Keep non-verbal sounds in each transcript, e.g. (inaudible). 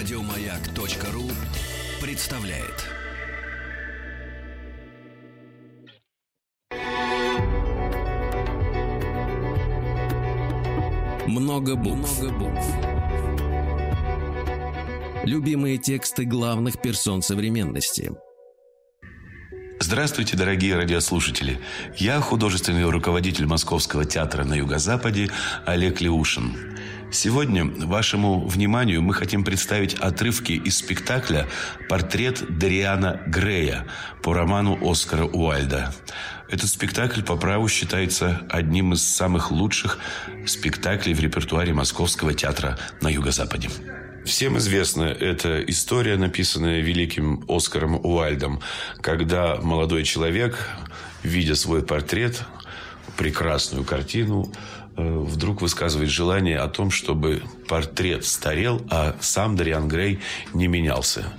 Радиомаяк.ру представляет. Много букв. Много букв. Любимые тексты главных персон современности. Здравствуйте, дорогие радиослушатели. Я художественный руководитель Московского театра на Юго-Западе Олег Леушин. Сегодня вашему вниманию мы хотим представить отрывки из спектакля «Портрет Дариана Грея» по роману Оскара Уальда. Этот спектакль по праву считается одним из самых лучших спектаклей в репертуаре Московского театра на Юго-Западе. Всем известна эта история, написанная великим Оскаром Уальдом, когда молодой человек, видя свой портрет, прекрасную картину, э, вдруг высказывает желание о том, чтобы портрет старел, а сам Дариан Грей не менялся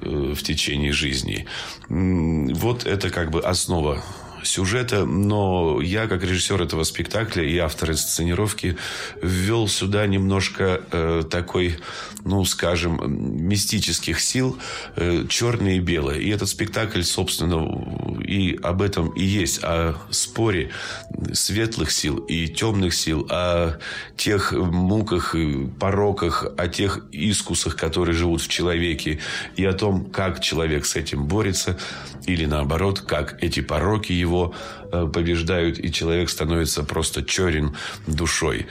э, в течение жизни. Вот это как бы основа сюжета, но я, как режиссер этого спектакля и автор сценировки, ввел сюда немножко э, такой, ну, скажем, мистических сил, э, черное и белое. И этот спектакль, собственно, и об этом и есть, о споре светлых сил и темных сил, о тех муках, пороках, о тех искусах, которые живут в человеке, и о том, как человек с этим борется, или наоборот, как эти пороки его э, побеждают, и человек становится просто черен душой.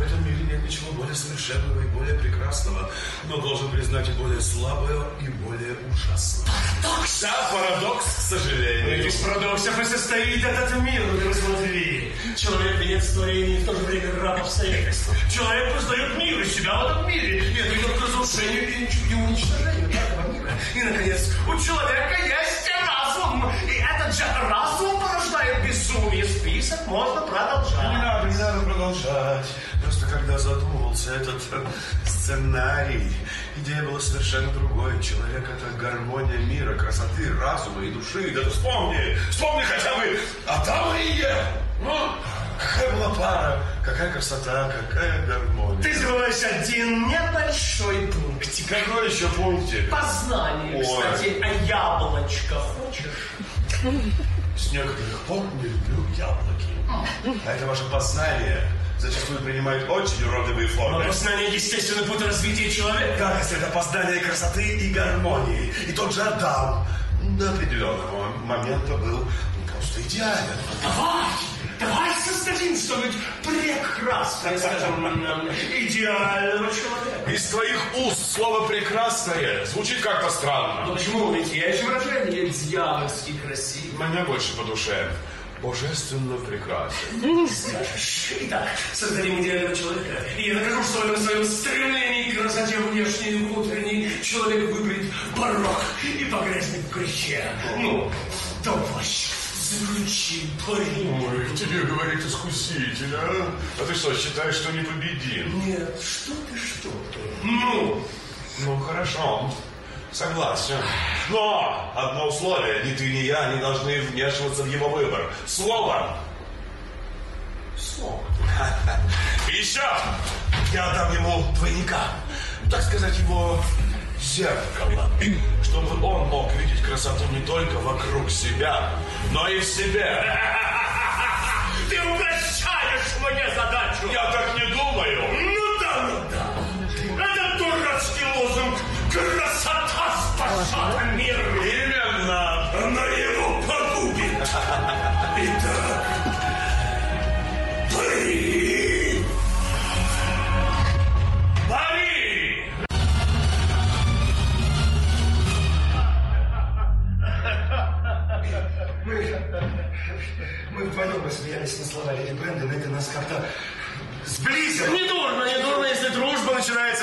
В этом мире нет ничего более совершенного и более прекрасного, но должен признать и более слабое, и более ужасное. Парадокс! Да, парадокс, к сожалению. Из парадоксов и состоит этот мир, ну ты посмотри. Человек венец творения и в то же время раб обстоятельств. Человек познает мир и себя в этом мире. И это идет к разрушению и уничтожению этого мира. И, наконец, у человека есть разум. И этот же разум порождает безумие. Список можно Не продолжать. надо, не надо продолжать. Просто когда задумывался этот э, сценарий, идея была совершенно другой. Человек — это гармония мира, красоты, разума и души. Да ты вспомни, вспомни хотя бы Адама и Еву. Ну, какая была пара, какая красота, какая гармония. Ты забываешь один небольшой пунктик. Какой еще пунктик? Познание, Ой. кстати, а яблочко хочешь? С некоторых пор не люблю яблоки. А это ваше познание зачастую принимает очень уродливые Но формы. познание естественный путь развития человека. Как если это познание красоты и гармонии? И тот же Адам до определенного момента был просто идеален. Давай, давай создадим что-нибудь прекрасное, скажем, идеального человека. Из твоих уст слово «прекрасное» звучит как-то странно. Но почему? Ведь есть выражение дьявольски красиво. Мне больше по душе. Божественно прекрасен. Итак, создадим идеального человека. И я докажу, что этом своем стремлении к красоте внешней и внутренней человек выберет порог и погрязнет в грехе. Ну, давай, заключи пари. Ой, тебе говорит искуситель, а? А ты что, считаешь, что непобедим? Нет, что ты, что ты. Ну, Ну, хорошо. Согласен. Но одно условие. Ни ты, ни я не должны вмешиваться в его выбор. Слово. слово. И (laughs) еще я дам ему двойника. Так сказать, его зеркало. Чтобы он мог видеть красоту не только вокруг себя, но и в себе. (laughs) Ты упрощаешь мне задачу. Я так не думаю. Ну да, ну да. Это дурацкий лозунг. Красота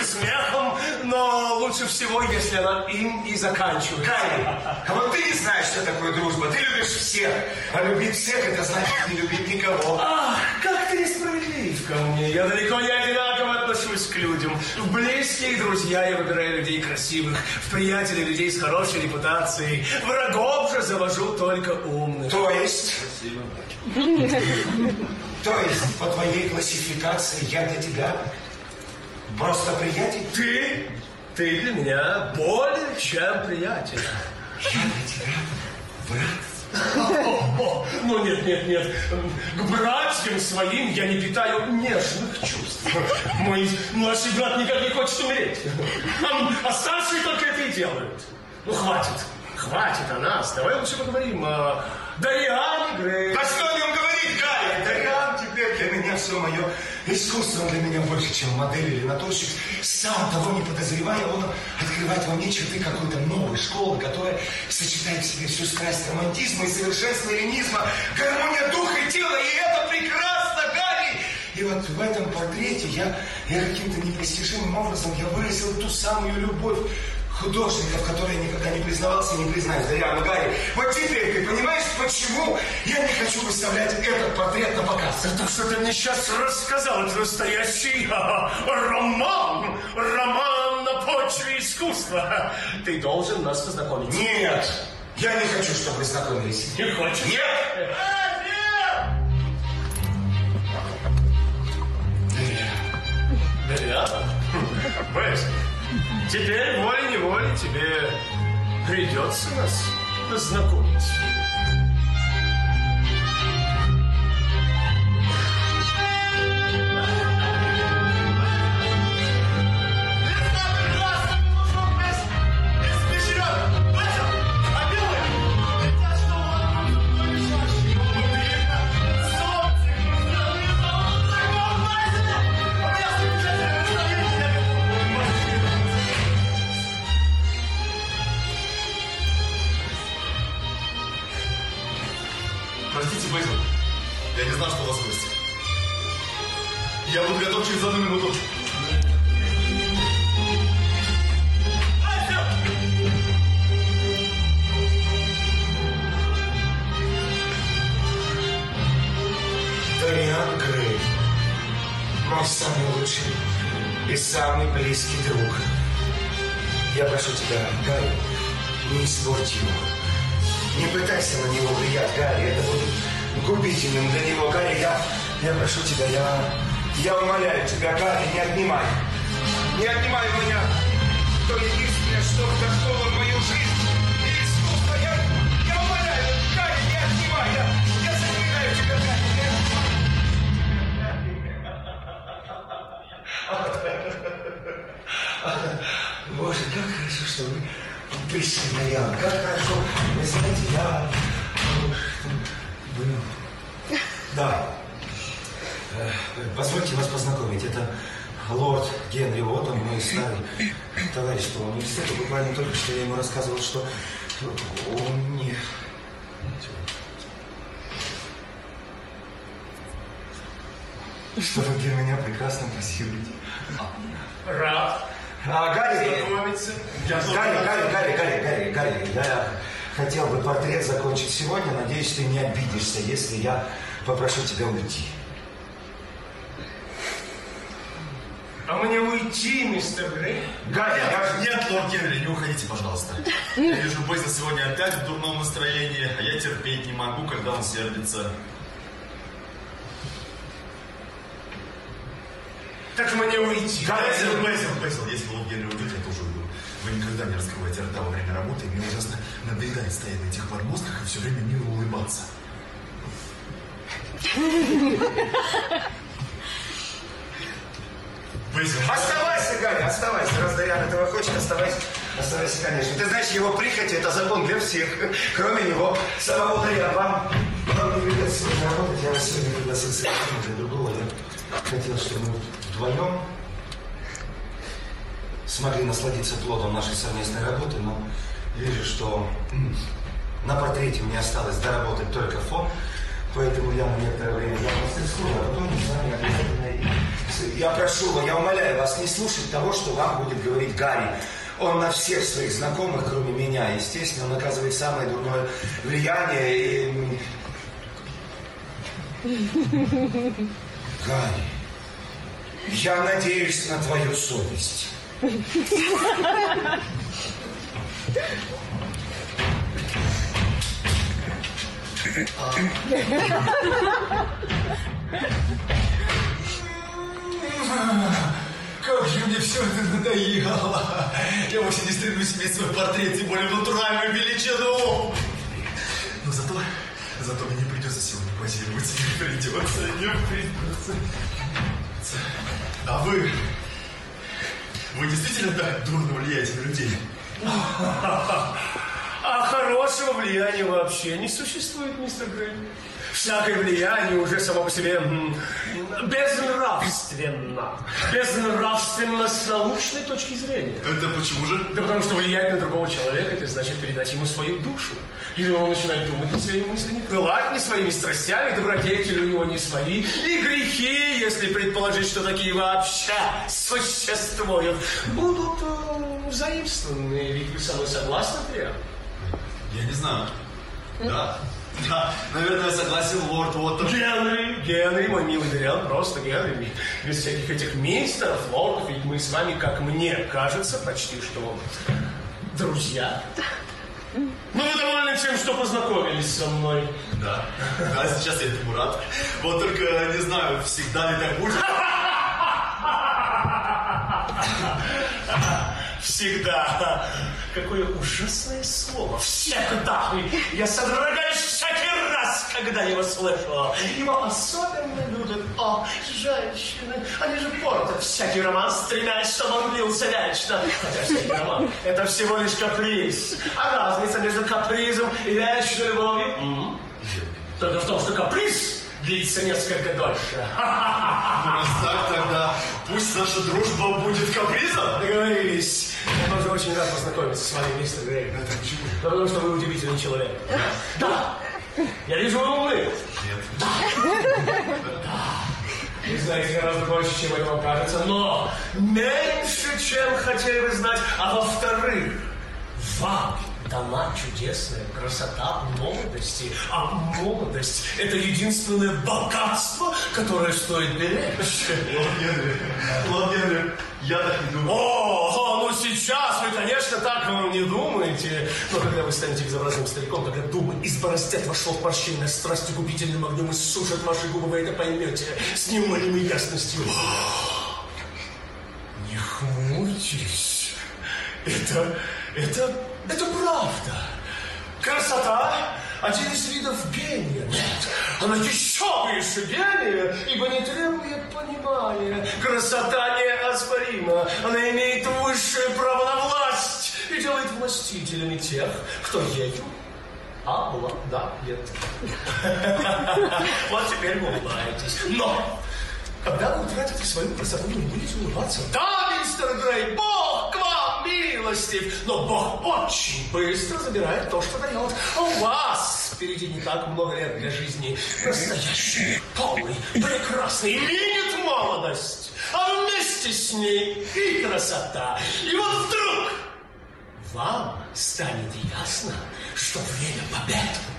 смехом, но лучше всего, если она им и заканчивается. Гарри, а вот ты не знаешь, что такое дружба. Ты любишь всех. А любить всех, это значит не любить никого. Ах, как ты несправедлив ко мне. Я далеко не одинаково отношусь к людям. В близкие друзья я выбираю людей красивых, в приятели людей с хорошей репутацией. Врагов же завожу только умных. То есть... То есть, по твоей классификации, я для тебя просто приятель? Ты, ты для меня более чем приятель. Я для тебя брат. О, ну нет, нет, нет. К братьям своим я не питаю нежных чувств. Мой младший брат никак не хочет умереть. А, а старшие только это и делают. Ну, хватит. Хватит о нас. Давай лучше поговорим о Дариане Грей. Да что о нем говорить, все мое искусство для меня больше, чем модель или натурщик. Сам того не подозревая, он открывает во мне черты какой-то новой школы, которая сочетает в себе всю страсть романтизма и совершенство ленизма, гармония духа и тела, и это прекрасно, Гарри! И вот в этом портрете я, я каким-то непостижимым образом я выразил ту самую любовь художников, которые никогда не признавался и не признаюсь. Да я, ну, Гарри, вот теперь ты понимаешь, почему я не хочу выставлять этот портрет на показ? Это что ты мне сейчас рассказал, это настоящий а, роман. Роман на почве искусства. Ты должен нас познакомить. Нет, я не хочу, чтобы вы знакомились. Не хочешь? Нет! Дарья? Бэс, теперь волей-неволей тебе придется нас познакомить. Бэйзл, я не знал, что у вас гости. Я буду готов через одну минуту. Дариан Грей, мой самый лучший и самый близкий друг. Я прошу тебя, Гарри, не испорть его. Не пытайся на него влиять, Гарри. Это будет губительным для него, Гарри. Я, я прошу тебя, я, я умоляю тебя, Гарри, не отнимай. Не отнимай у меня то единственное, что вдохнуло в мою жизнь. И. Я, я умоляю, Гарри, не отнимай. Я, я заклинаю тебя, Гарри, Боже, как хорошо, что вы пришли, Марьяна. Как хорошо. Вы знаете, я... Да. Э, Позвольте вас познакомить. Это лорд Генри Уоттон, мой старый товарищ по университету. Буквально только что я ему рассказывал, что он не... Что вы для меня прекрасно красивый. Рад А, Гарри. Гарри, Гарри, Гарри, Гарри, Гарри, Гарри, я хотел бы портрет закончить сегодня. Надеюсь, ты не обидишься, если я попрошу тебя уйти. А мне уйти, мистер Грей? Гарри, я... Нет, лорд Генри, не уходите, пожалуйста. Я вижу, Бэйзл сегодня опять в дурном настроении, а я терпеть не могу, когда он сердится. Так мне уйти. Бэйзл, Бэйзл, Бэйзл, если лорд Генри уйдет, я тоже уйду. Вы никогда не раскрываете рта во время работы, и мне ужасно надоедает стоять на этих подмостках и все время мило улыбаться. Оставайся, Гарри, оставайся. Раз Дарьян этого хочет, оставайся. Оставайся, конечно. Ты знаешь, его прихоть – это закон для всех, кроме него. Самого Дарьяна, вам, вам не придется работать. Я вас сегодня пригласил совершенно для другого. Я хотел, чтобы мы вдвоем смогли насладиться плодом нашей совместной работы, но вижу, что на портрете мне осталось доработать только фон, поэтому я на некоторое время взял мастерскую, а потом с вами обязательно Я прошу вас, я умоляю вас не слушать того, что вам будет говорить Гарри. Он на всех своих знакомых, кроме меня, естественно, он оказывает самое дурное влияние. И... Гарри, я надеюсь на твою совесть. Как же мне все это надоело. Я вовсе не стремлюсь иметь свой портрет, тем более в натуральную величину. Но зато, зато мне не придется сегодня позировать. Не придется, не придется. А вы, вы действительно так дурно влияете на людей? (laughs) А хорошего влияния вообще не существует, мистер Грей. Всякое влияние уже само по себе безнравственно. Безнравственно с научной точки зрения. Это почему же? Да потому что влиять на другого человека, это значит передать ему свою душу. И он начинает думать не своими мыслями, пылать не своими страстями, добродетели у него не свои. И грехи, если предположить, что такие вообще существуют, будут э, заимствованы. Ведь вы со мной согласны, Триан? Я не знаю. Да. Да, наверное, согласен лорд Уоттер. Генри, Генри, мой милый Дориан, просто Генри. Без всяких этих мистеров, лордов, ведь мы с вами, как мне кажется, почти что друзья. Ну, вы довольны тем, что познакомились со мной? Да. Да, сейчас я этому рад. Вот только не знаю, всегда ли так будет. (laughs) Всегда. Какое ужасное слово. Всегда. Я содрогаюсь всякий раз, когда его слышу. Его особенно любят, о, женщины. Они же портят всякий роман, стремясь, чтобы он длился вечно. Хотя всякий роман – это всего лишь каприз. А разница между капризом и вечной любовью? Только в том, что каприз длится несколько дольше. Ну, раз так, тогда пусть наша дружба будет капризом. Договорились. Я тоже очень рад познакомиться с вами, мистер Грей. Почему? Да потому что вы удивительный человек. Да. Я вижу, вы умны. Нет. Вы знаете гораздо больше, чем это вам кажется, но меньше, чем хотели бы знать. А во-вторых, вам дана чудесная красота молодости. А молодость – это единственное богатство, которое стоит беречь. Лорд Генри, лорд Генри, я так не думаю. О, ну сейчас вы, конечно, так вам не думаете. Но когда вы станете безобразным стариком, когда думы изборостят ваш лоб морщинной страстью губительным огнем и сушат ваши губы, вы это поймете с неумолимой ясностью. (gasps) Не хмурьтесь. Это, это, это правда. Красота – один из видов гения. Нет, она еще выше гения, ибо не требует понимания. Красота неоспорима. Она имеет высшее право на власть и делает властителями тех, кто ею обладает. (laughs) Вот теперь вы улыбаетесь. Но когда вы утратите свою красоту, вы будете улыбаться. Да, мистер Грей, Бог милостив, но Бог очень быстро забирает то, что дает. А у вас впереди не так много лет для жизни. Настоящий, полный, прекрасный, видит молодость, а вместе с ней и красота. И вот вдруг вам станет ясно, что время побед.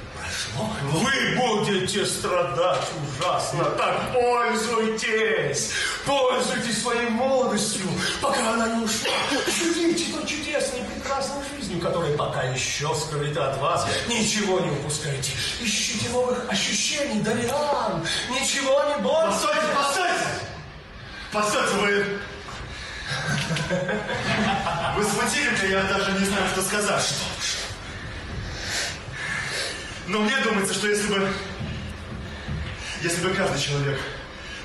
Вы будете страдать ужасно. Так пользуйтесь. Пользуйтесь своей молодостью, пока она не ушла. Живите той чудесной, прекрасной жизнью, которая пока еще скрыта от вас. Ничего не упускайте. Ищите новых ощущений, Дариан. Ничего не бойтесь. Постойте, постойте! Постойте, вы... Вы смутили меня, я даже не знаю, что сказать. Что? Но мне думается, что если бы... Если бы каждый человек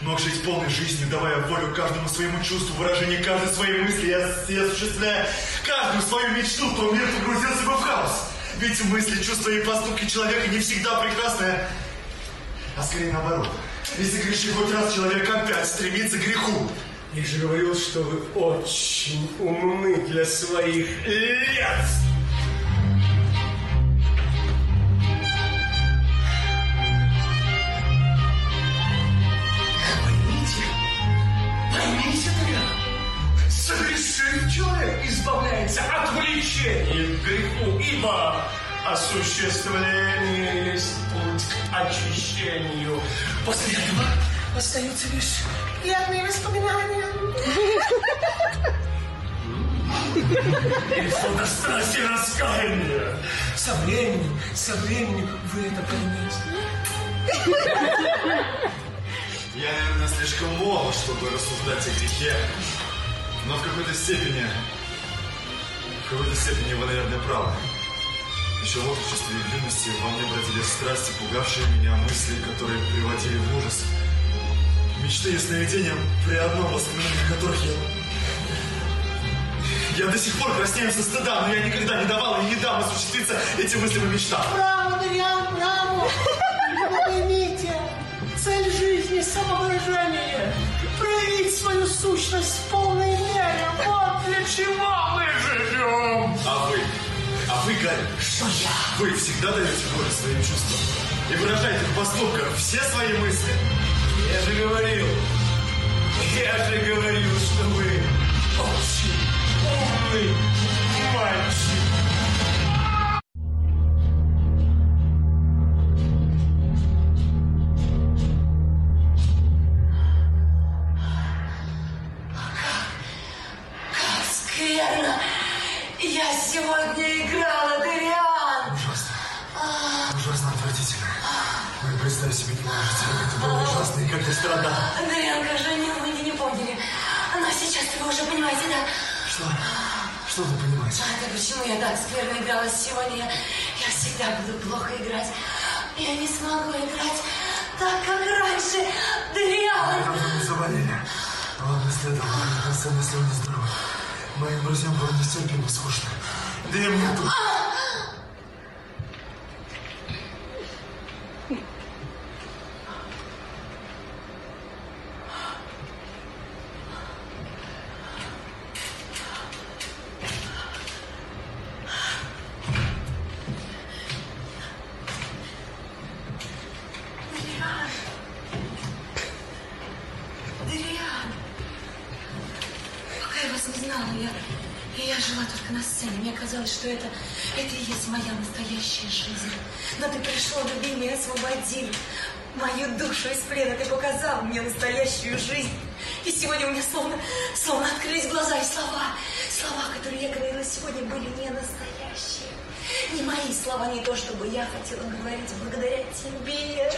мог жить полной жизнью, давая волю каждому своему чувству, выражение каждой своей мысли и осуществляя каждую свою мечту, то мир погрузился бы в хаос. Ведь мысли, чувства и поступки человека не всегда прекрасны, а скорее наоборот. Если грешит хоть раз, человек опять стремится к греху. Я же говорил, что вы очень умны для своих лет. Представляется отвлечение к греху, ибо осуществление есть путь к очищению. После этого остаются лишь приятные воспоминания. И фото страсти раскаяния. Со временем, со временем вы это поймете. Я, наверное, слишком молод, чтобы рассуждать о грехе. Но в какой-то степени, в какой-то степени вы, наверное, правы. Еще в отрочестве и юности во мне бродили страсти, пугавшие меня, мысли, которые приводили в ужас. Мечты и сновидения, при одном воспоминании которых я... Я до сих пор краснею со стыда, но я никогда не давал и не дам осуществиться этим мыслям и мечтам. Браво, Дарьян, браво! Вы поймите, цель жизни – самовыражение. Проявить свою сущность в полной мере. Вот для чего мы живем. А вы? А вы, Гарри? Что я? Вы всегда даете волю своим чувствам и выражаете в поступках все свои мысли. Я же говорил, я же говорил, что вы очень умный А это почему я так скверно играла сегодня? Я, я всегда буду плохо играть. Я не смогу играть так, как раньше. Это вы не заболели. Не следовало, особенно если вы нездоровы. Моим друзьям было нестерпимо скучно. Да и мне тут. Пришел, любимый, освободил мою душу из плена. Ты показал мне настоящую жизнь. И сегодня у меня словно, словно открылись глаза и слова. Слова, которые я говорила сегодня, были не настоящие. Не мои слова, не то, чтобы я хотела говорить благодаря тебе.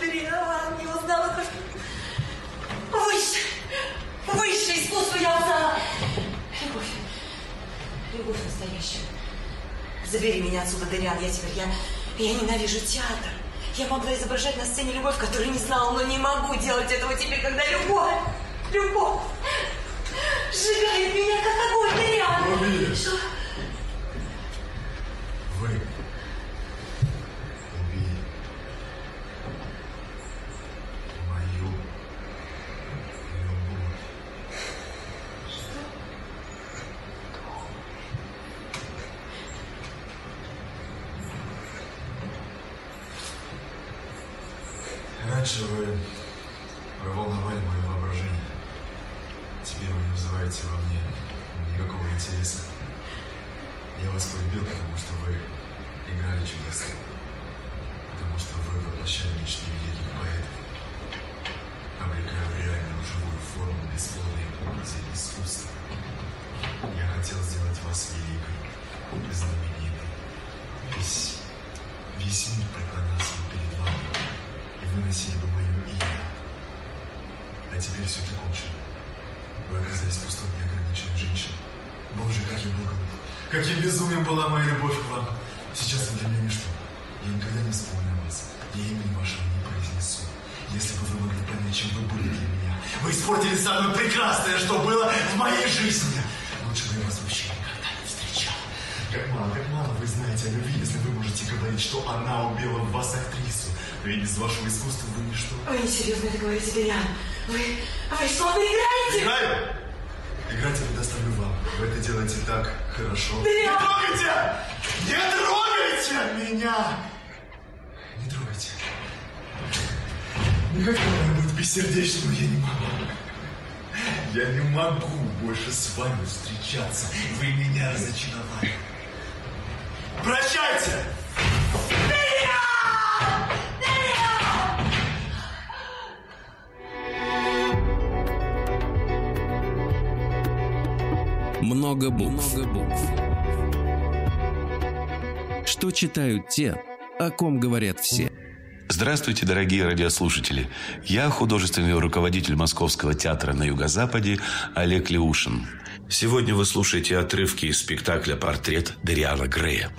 Дариан, не узнала то, что Выше, выше искусство я узнала. Любовь, любовь настоящую. Забери меня отсюда, Дариан, я теперь, я, я ненавижу театр. Я могла изображать на сцене любовь, которую не знала, но не могу делать этого теперь, когда любовь, любовь сжигает меня, как огонь. Убили. Что? Каким безумием была моя любовь к вам. Сейчас вы для меня ничто. Я никогда не вспомню вас. Я имени вашего не произнесу. Если бы вы могли понять, чем вы были для меня. Вы испортили самое прекрасное, что было в моей жизни. Лучше бы я вас вообще никогда не встречал. Как мало, как мало вы знаете о любви, если вы можете говорить, что она убила в вас актрису. Ведь без вашего искусства вы ничто. Вы несерьезно это говорите, Дариан. Вы, вы что, вы играете? Играю! Играть я предоставлю вам. Вы это делаете так Хорошо. Не трогайте! Не трогайте меня! Не трогайте. Никак надо быть бессердечным, я не могу. Я не могу больше с вами встречаться. Вы меня разочаровали. Прощайте! Много букв. Много букв. Что читают те, о ком говорят все? Здравствуйте, дорогие радиослушатели. Я художественный руководитель Московского театра на Юго-Западе Олег Леушин. Сегодня вы слушаете отрывки из спектакля «Портрет Дариана Грея».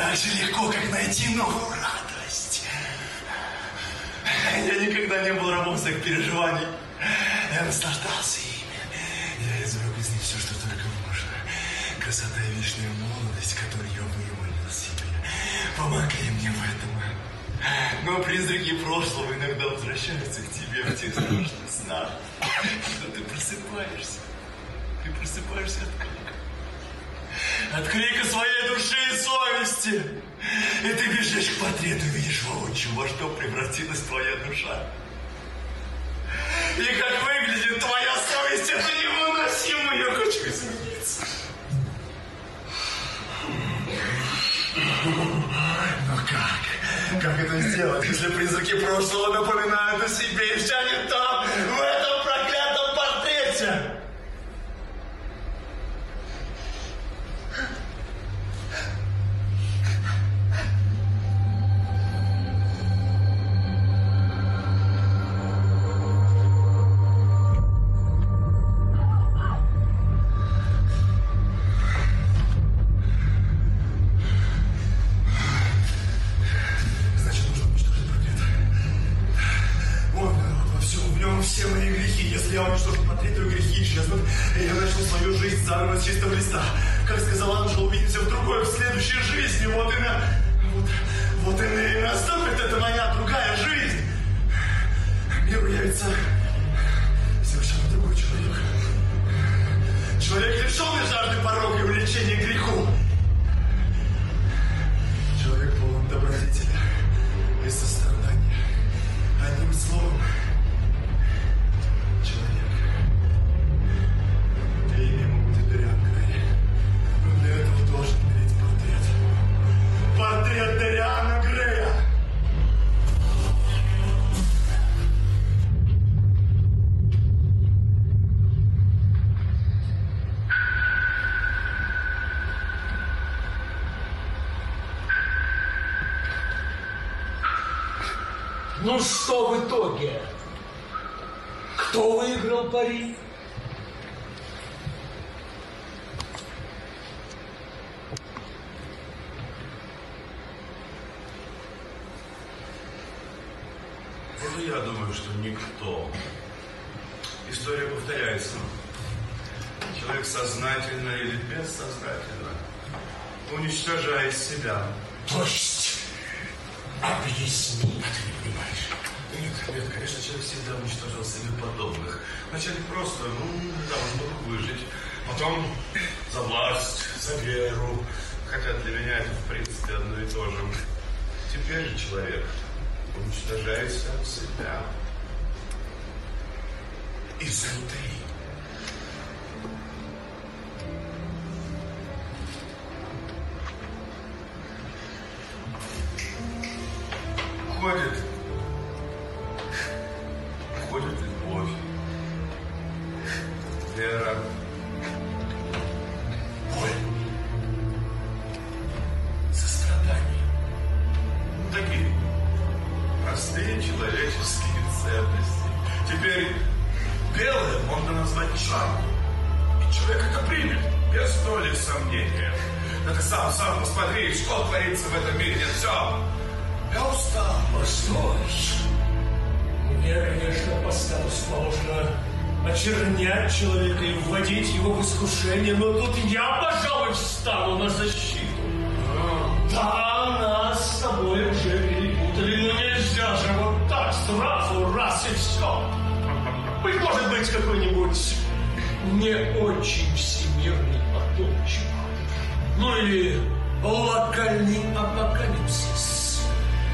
так же легко, как найти новую радость. Я никогда не был рабом своих переживаний. Я наслаждался ими. Я извлек из них все, что только можно. Красота и вечная молодость, которую я выявил себе, помогли мне в этом. Но призраки прошлого иногда возвращаются к тебе в тех страшных снах, что ты просыпаешься. Ты просыпаешься от крика от крика своей души и совести. И ты бежишь к портрету и видишь воочию, во что превратилась твоя душа. И как выглядит твоя совесть, это невыносимо, я хочу измениться. Но ну как? Как это сделать, если призраки прошлого напоминают о себе и тянет там, в исчезнут. И я начну свою жизнь заново с чистого листа. Как сказал Анжел, увидимся в другой, в следующей жизни. Вот и на... Вот, вот и, на- наступит эта моя другая жизнь. Миру явится совершенно другой человек. Человек лишенный жажды порога и увлечения греху. Кто выиграл пари? Ну, я думаю, что никто. История повторяется. Человек сознательно или бессознательно уничтожает себя. То есть, объясни. Нет, нет, конечно, человек всегда уничтожал себе подобных. Вначале просто, ну, да, он мог выжить. Потом (clears throat) за власть, за веру. Хотя для меня это, в принципе, одно и то же. Теперь же человек уничтожает сам себя. Изнутри. Искушение, но тут я, пожалуй, встану на защиту. Да, нас с тобой уже перепутали, но нельзя же вот так сразу, раз и все. Быть может быть, какой-нибудь не очень всемирный потопчик. Ну или локальный апокалипсис.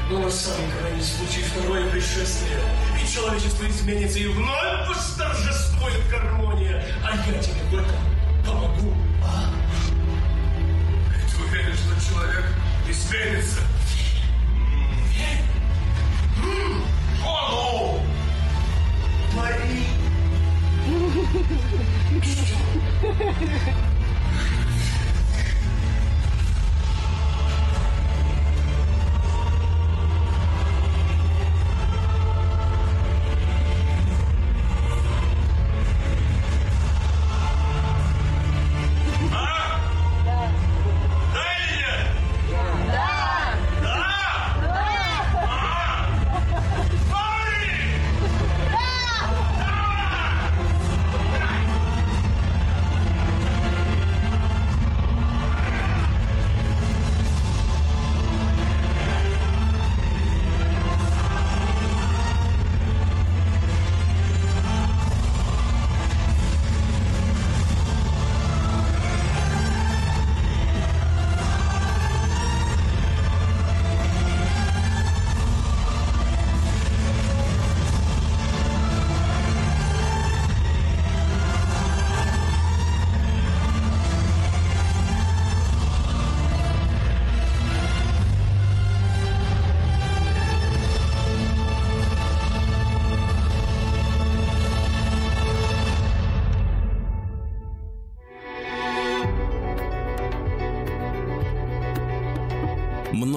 Но на самом крайний случай второе пришествие. Человечество изменится, и вновь восторжествует гармония. А я тебе в этом помогу. А? Ты уверен, что человек изменится? М, О, ну! Пари.